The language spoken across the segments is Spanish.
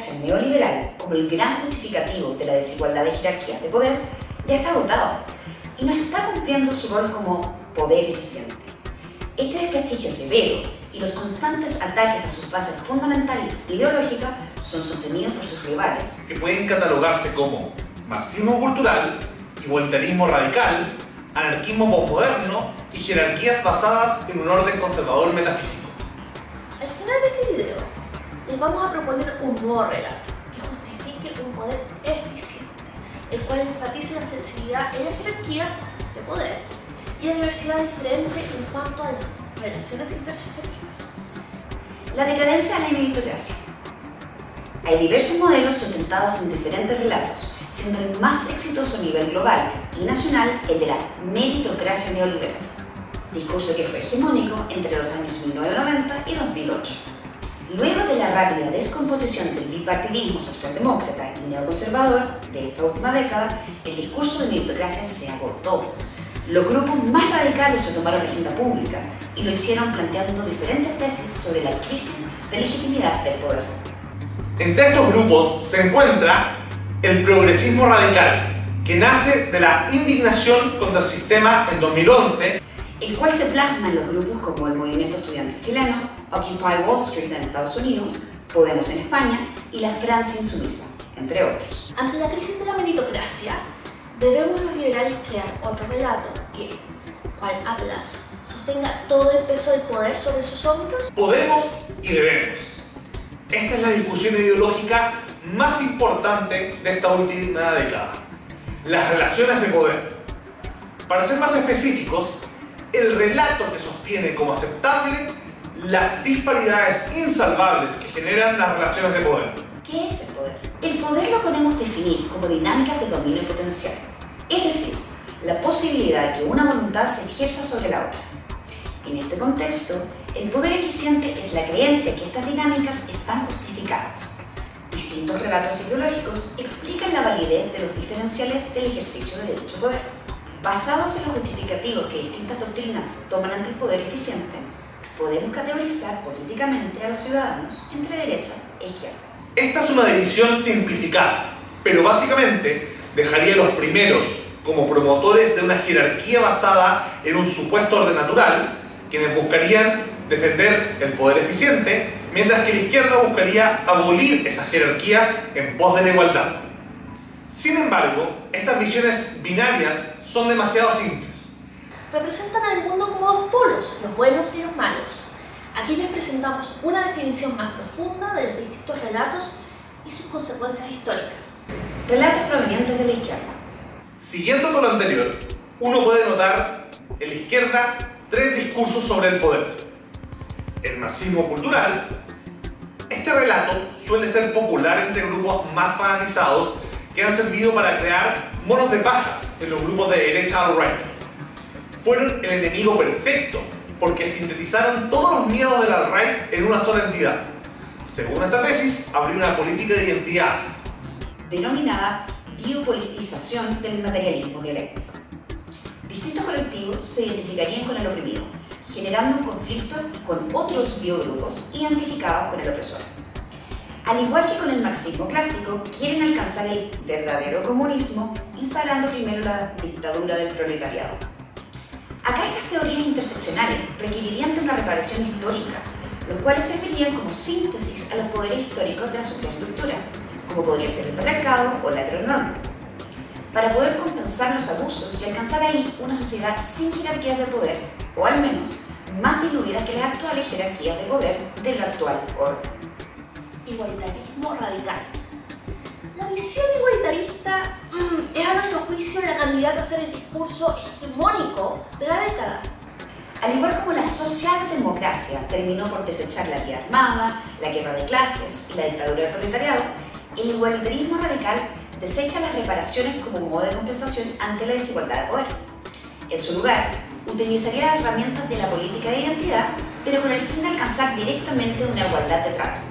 meritocracia neoliberal como el gran justificativo de la desigualdad de jerarquías de poder ya está agotado y no está cumpliendo su rol como poder eficiente. Este desprestigio severo y los constantes ataques a su base fundamental ideológica son sostenidos por sus rivales. Que pueden catalogarse como marxismo cultural, igualitarismo radical, anarquismo postmoderno y jerarquías basadas en un orden conservador metafísico. Al final de este video, les vamos a proponer un nuevo relato que justifique un poder eficiente, el cual enfatice la flexibilidad en las jerarquías de poder y la diversidad diferente en cuanto a las relaciones intersubjetivas. La decadencia de la meritocracia. Hay diversos modelos sustentados en diferentes relatos, siendo el más exitoso a nivel global y nacional el de la meritocracia neoliberal, discurso que fue hegemónico entre los años 1990 y 2008. Luego de la rápida descomposición del bipartidismo socialdemócrata y neoconservador de esta última década, el discurso de meritocracia se agotó. Los grupos más radicales se tomaron la agenda pública y lo hicieron planteando diferentes tesis sobre la crisis de legitimidad del poder. Entre estos grupos se encuentra el progresismo radical, que nace de la indignación contra el sistema en 2011, el cual se plasma en los grupos como el Movimiento Estudiantil Chileno, Occupy Wall Street en Estados Unidos, Podemos en España y la Francia Insumisa, entre otros. Ante la crisis de la meritocracia, debemos los liberales crear otro relato que, cual Atlas, sostenga todo el peso del poder sobre sus hombros. Podemos y debemos. Esta es la discusión ideológica más importante de esta última década. Las relaciones de poder. Para ser más específicos, el relato que sostiene como aceptable las disparidades insalvables que generan las relaciones de poder. ¿Qué es el poder? El poder lo podemos definir como dinámicas de dominio potencial, es decir, la posibilidad de que una voluntad se ejerza sobre la otra. En este contexto, el poder eficiente es la creencia que estas dinámicas están justificadas. Distintos relatos ideológicos explican la validez de los diferenciales del ejercicio de dicho poder. Basados en los justificativos que distintas doctrinas toman ante el poder eficiente, podemos categorizar políticamente a los ciudadanos entre derecha e izquierda. Esta es una división simplificada, pero básicamente dejaría a los primeros como promotores de una jerarquía basada en un supuesto orden natural, quienes buscarían defender el poder eficiente, mientras que la izquierda buscaría abolir esas jerarquías en pos de la igualdad. Sin embargo, estas visiones binarias son demasiado simples. Representan al mundo como dos polos, los buenos y los malos. Aquí les presentamos una definición más profunda de los distintos relatos y sus consecuencias históricas. Relatos provenientes de la izquierda. Siguiendo con lo anterior, uno puede notar en la izquierda tres discursos sobre el poder. El marxismo cultural. Este relato suele ser popular entre grupos más fanatizados que han servido para crear monos de paja en los grupos de derecha alt-right. Fueron el enemigo perfecto porque sintetizaron todos los miedos del alt-right en una sola entidad. Según esta tesis, habría una política de identidad denominada biopolitización del materialismo dialéctico. Distintos colectivos se identificarían con el oprimido, generando un conflicto con otros biogrupos identificados con el opresor. Al igual que con el marxismo clásico, quieren alcanzar el verdadero comunismo instalando primero la dictadura del proletariado. Acá estas teorías interseccionales requerirían de una reparación histórica, los cuales servirían como síntesis a los poderes históricos de las superestructuras, como podría ser el patriarcado o la heteronorma, para poder compensar los abusos y alcanzar ahí una sociedad sin jerarquías de poder, o al menos más diluida que las actuales jerarquías de poder del actual orden. Igualitarismo radical. La visión igualitarista mm, es a nuestro juicio la candidata a ser el discurso hegemónico de la década. Al igual como la socialdemocracia terminó por desechar la vía armada, la guerra de clases y la dictadura del proletariado, el igualitarismo radical desecha las reparaciones como modo de compensación ante la desigualdad de poder. En su lugar, utilizaría las herramientas de la política de identidad, pero con el fin de alcanzar directamente una igualdad de trato.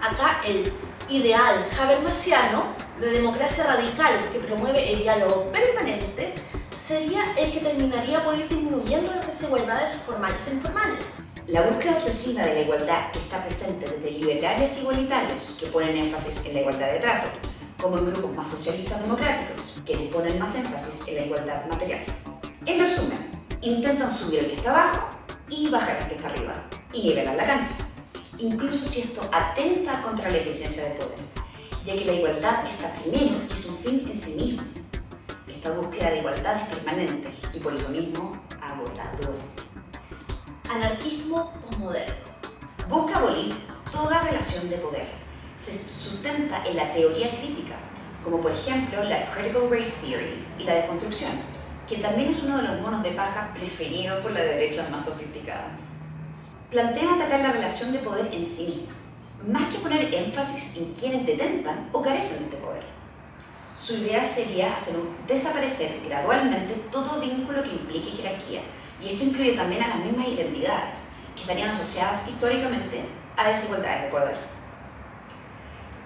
Acá el ideal habermasiano de democracia radical que promueve el diálogo permanente sería el que terminaría por ir disminuyendo las desigualdades formales e informales. La búsqueda obsesiva de la igualdad que está presente desde liberales igualitarios, que ponen énfasis en la igualdad de trato, como en grupos más socialistas democráticos, que ponen más énfasis en la igualdad material. En resumen, intentan subir el que está abajo y bajar el que está arriba, y nivelar la cancha, incluso si esto atenta contra la eficiencia del poder, ya que la igualdad está primero y es un fin en sí mismo. Esta búsqueda de igualdad es permanente y por eso mismo agotadora. Anarquismo posmoderno. Busca abolir toda relación de poder. Se sustenta en la teoría crítica, como por ejemplo la Critical Race Theory y la deconstrucción, que también es uno de los monos de paja preferidos por las derechas más sofisticadas. Plantean atacar la relación de poder en sí misma, más que poner énfasis en quienes detentan o carecen de este poder. Su idea sería hacer desaparecer gradualmente todo vínculo que implique jerarquía, y esto incluye también a las mismas identidades, que estarían asociadas históricamente a desigualdades de poder.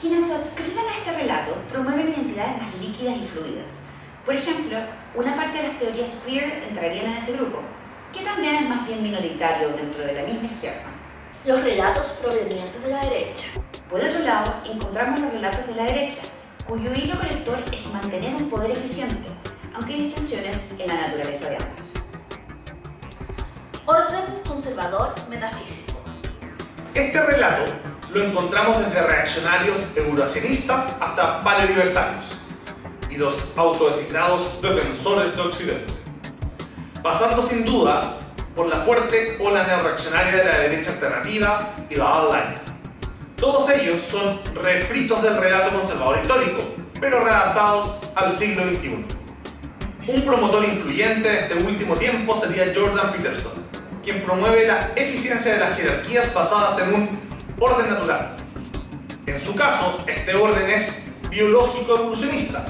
Quienes adscriben a este relato promueven identidades más líquidas y fluidas. Por ejemplo, una parte de las teorías queer entrarían en este grupo, que también es más bien minoritario dentro de la misma izquierda. Los relatos provenientes de la derecha. Por otro lado, encontramos los relatos de la derecha, cuyo hilo conector es mantener un poder eficiente, aunque hay distinciones en la naturaleza de ambas. Orden conservador metafísico. Este relato lo encontramos desde reaccionarios euroacionistas hasta panelibertarios y los autodesignados defensores de Occidente, pasando sin duda por la fuerte ola neoreaccionaria de la derecha alternativa y la alt-right. Todos ellos son refritos del relato conservador histórico, pero readaptados al siglo XXI. Un promotor influyente de este último tiempo sería Jordan Peterson, quien promueve la eficiencia de las jerarquías basadas en un orden natural. En su caso, este orden es biológico evolucionista,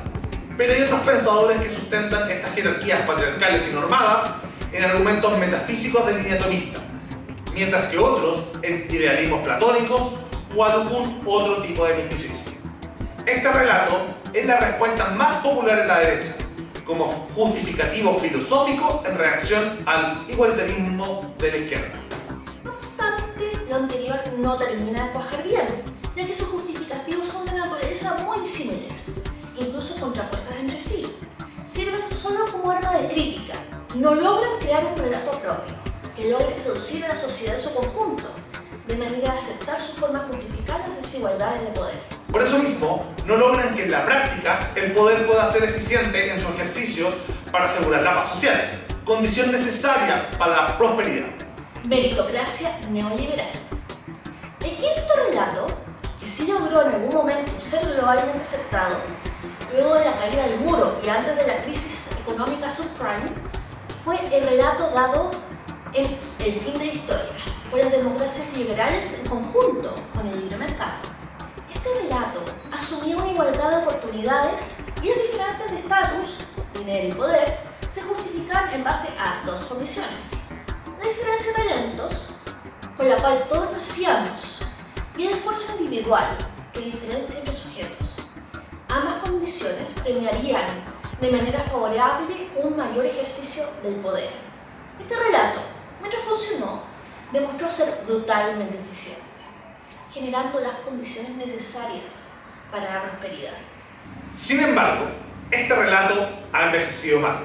pero hay otros pensadores que sustentan estas jerarquías patriarcales y normadas en argumentos metafísicos de línea atomista, mientras que otros en idealismos platónicos o algún otro tipo de misticismo. Este relato es la respuesta más popular en la derecha, como justificativo filosófico en reacción al igualitarismo de la izquierda. No obstante, lo anterior no termina de cuajar bien, ya que sus justificativos son de naturaleza muy similares, incluso contrapuestas entre sí. Sirven solo como arma de crítica, no logran crear un relato propio, que logre seducir a la sociedad en su conjunto, de manera a aceptar su forma de justificar las desigualdades de poder. Por eso mismo, no logran que en la práctica el poder pueda ser eficiente en su ejercicio para asegurar la paz social, condición necesaria para la prosperidad. Meritocracia neoliberal. El quinto relato, que sí logró en algún momento ser globalmente aceptado, luego de la caída del muro y antes de la crisis económica subprime, fue el relato dado en El fin de la historia, por las democracias liberales en conjunto con el libre mercado. Este relato asumía una igualdad de oportunidades y las diferencias de estatus, dinero y poder se justifican en base a dos condiciones. La diferencia de talentos, por la cual todos nacíamos, y el esfuerzo individual, que diferencia entre sujetos. Ambas condiciones premiarían de manera favorable un mayor ejercicio del poder. Este relato, mientras funcionó, demostró ser brutalmente eficiente, generando las condiciones necesarias para la prosperidad. Sin embargo, este relato ha envejecido mal.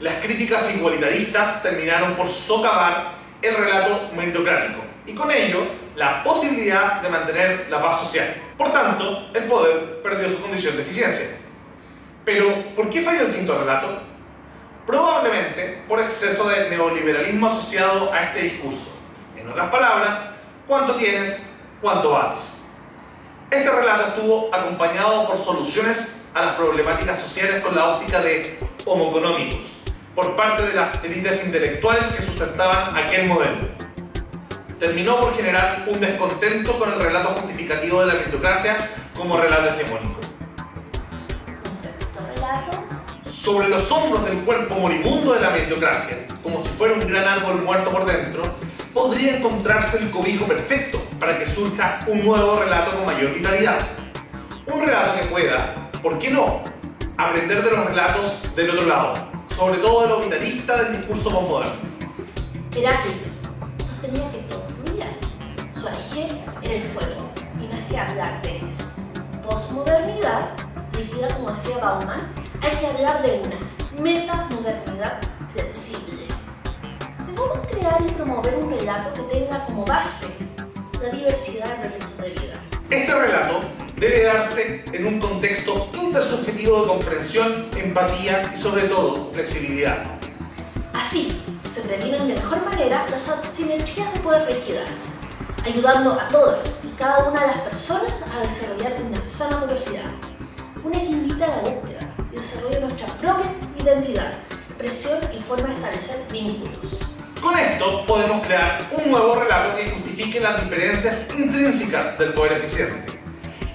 Las críticas igualitaristas terminaron por socavar el relato meritocrático y con ello la posibilidad de mantener la paz social. Por tanto, el poder perdió su condición de eficiencia. Pero, ¿por qué falló el quinto relato? Probablemente por exceso de neoliberalismo asociado a este discurso. En otras palabras, ¿cuánto tienes? ¿Cuánto vales? Este relato estuvo acompañado por soluciones a las problemáticas sociales con la óptica de homo económicos, por parte de las élites intelectuales que sustentaban aquel modelo. Terminó por generar un descontento con el relato justificativo de la meritocracia como relato hegemónico. Un sexto relato, Sobre los hombros del cuerpo moribundo de la meritocracia, como si fuera un gran árbol muerto por dentro, podría encontrarse el cobijo perfecto para que surja un nuevo relato con mayor vitalidad. Un relato que pueda, ¿por qué no?, aprender de los relatos del otro lado, sobre todo de lo vitalista del discurso postmoderno. Heráclito sostenía que. Era el fuego. Más que hablar de posmodernidad, líquida como decía Bauman, hay que hablar de una metamodernidad flexible. Debemos crear y promover un relato que tenga como base la diversidad de proyectos de vida. Este relato debe darse en un contexto intersubjetivo de comprensión, empatía y sobre todo flexibilidad. Así se previenen de mejor manera las asimetrías de poder rígidas, ayudando a todas y cada una de las personas a desarrollar una sana curiosidad, una que invita a la búsqueda y desarrollo de nuestra propia identidad, presión y forma de establecer vínculos. Con esto podemos crear un nuevo relato que justifique las diferencias intrínsecas del poder eficiente.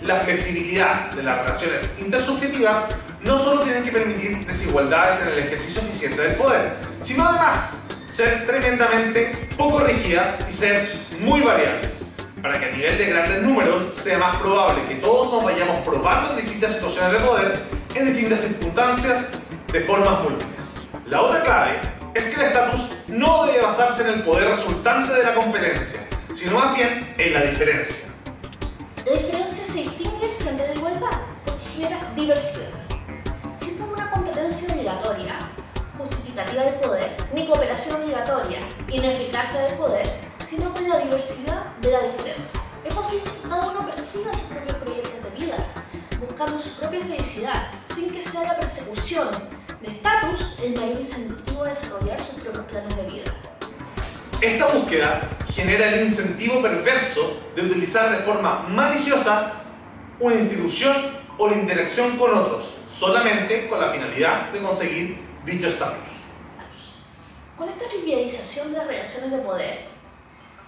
La flexibilidad de las relaciones intersubjetivas no solo tienen que permitir desigualdades en el ejercicio eficiente del poder, sino además ser tremendamente poco rígidas y ser muy variables, para que a nivel de grandes números sea más probable que todos nos vayamos probando en distintas situaciones de poder, en distintas circunstancias, de formas múltiples. La otra clave es que el estatus no debe basarse en el poder resultante de la competencia, sino más bien en la diferencia. La diferencia se distingue frente a la igualdad porque genera diversidad. Si es una competencia obligatoria, justificativa del poder, ni cooperación obligatoria, ineficacia del poder, sino con la diversidad de la diferencia. Es posible que cada uno persiga sus propios proyectos de vida, buscando su propia felicidad, sin que sea la persecución de estatus el mayor incentivo a desarrollar sus propios planes de vida. Esta búsqueda genera el incentivo perverso de utilizar de forma maliciosa una institución o la interacción con otros, solamente con la finalidad de conseguir dicho estatus. Con esta trivialización de las relaciones de poder,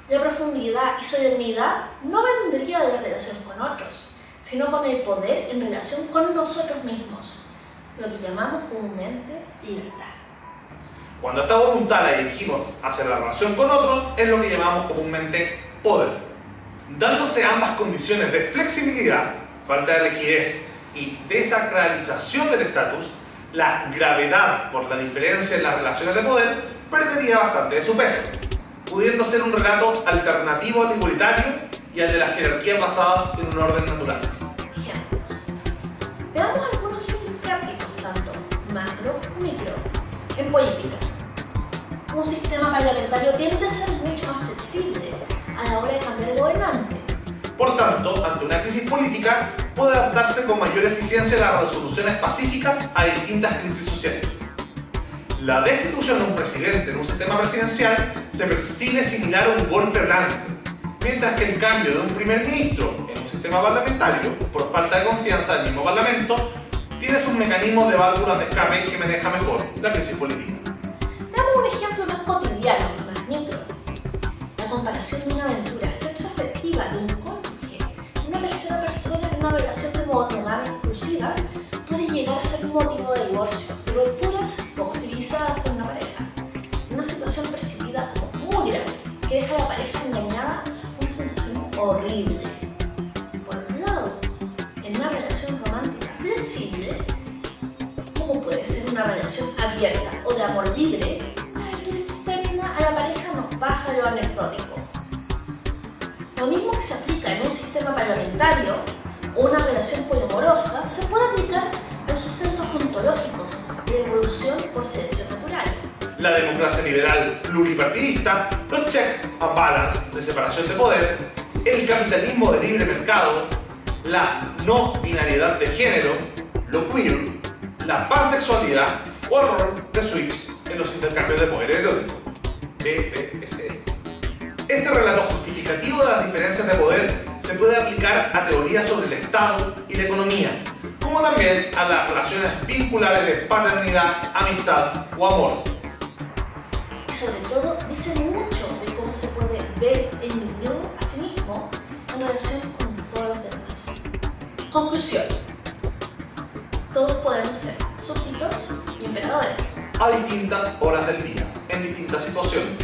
la profundidad y solemnidad no vendría de las relaciones con otros, sino con el poder en relación con nosotros mismos, lo que llamamos comúnmente libertad. Cuando esta voluntad la dirigimos hacia la relación con otros, es lo que llamamos comúnmente poder. Dándose ambas condiciones de flexibilidad, falta de rigidez y desacralización del estatus, la gravedad por la diferencia en las relaciones de poder perdería bastante de su peso, pudiendo ser un relato alternativo al igualitario y al de las jerarquías basadas en un orden natural. Ejemplos. Veamos algunos ejemplos prácticos, tanto macro como micro, en política. Un sistema parlamentario tiende a ser mucho más flexible a la hora de cambiar el gobernante. Por tanto, ante una crisis política, puede adaptarse con mayor eficiencia a las resoluciones pacíficas a distintas crisis sociales. La destitución de un presidente en un sistema presidencial se percibe similar a un golpe blanco, mientras que el cambio de un primer ministro en un sistema parlamentario, por falta de confianza del mismo parlamento, tiene sus mecanismos de válvulas de escape que maneja mejor la crisis política. Veamos un ejemplo más cotidiano, más micro. La comparación de una aventura sexoafectiva de un cónyuge una tercera persona en una relación de monogamia exclusiva puede llegar a ser motivo de divorcio horrible. Por otro lado, en una relación romántica flexible, como puede ser una relación abierta o de amor libre, la aventura externa a la pareja nos pasa lo anecdótico. Lo mismo que se aplica en un sistema parlamentario o una relación poliamorosa se puede aplicar los sustentos ontológicos de evolución por selección natural. La democracia liberal pluripartidista, los check and balance de separación de poder, el capitalismo de libre mercado, la no binariedad de género, lo queer, la pansexualidad o el rol de switch en los intercambios de poder erótico. EPSE. Este relato justificativo de las diferencias de poder se puede aplicar a teorías sobre el Estado y la economía, como también a las relaciones vinculares de paternidad, amistad o amor. Y sobre todo dice mucho de cómo se puede ver el individuo a sí mismo con todos los demás. Conclusión. Todos podemos ser súbditos y emperadores. a distintas horas del día, en distintas situaciones.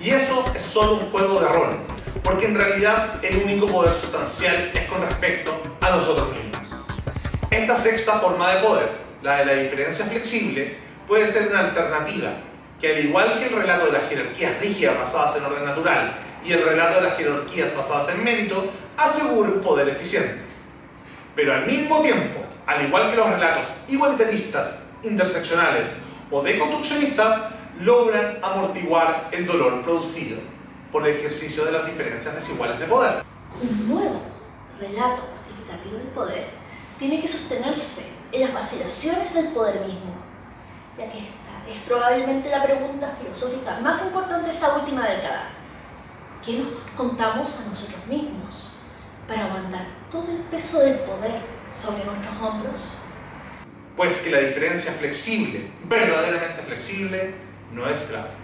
Y eso es solo un juego de rol, porque en realidad el único poder sustancial es con respecto a nosotros mismos. Esta sexta forma de poder, la de la diferencia flexible, puede ser una alternativa que al igual que el relato de las jerarquías rígidas basadas en orden natural y el relato de las jerarquías basadas en mérito, asegure un poder eficiente. Pero al mismo tiempo, al igual que los relatos igualitaristas, interseccionales o deconstruccionistas, logran amortiguar el dolor producido por el ejercicio de las diferencias desiguales de poder. Un nuevo relato justificativo del poder tiene que sostenerse en las vacilaciones del poder mismo, ya que esta es probablemente la pregunta filosófica más importante de esta última década. ¿Qué nos contamos a nosotros mismos para aguantar todo el peso del poder sobre nuestros hombros? Pues que la diferencia flexible, verdaderamente flexible, no es grave.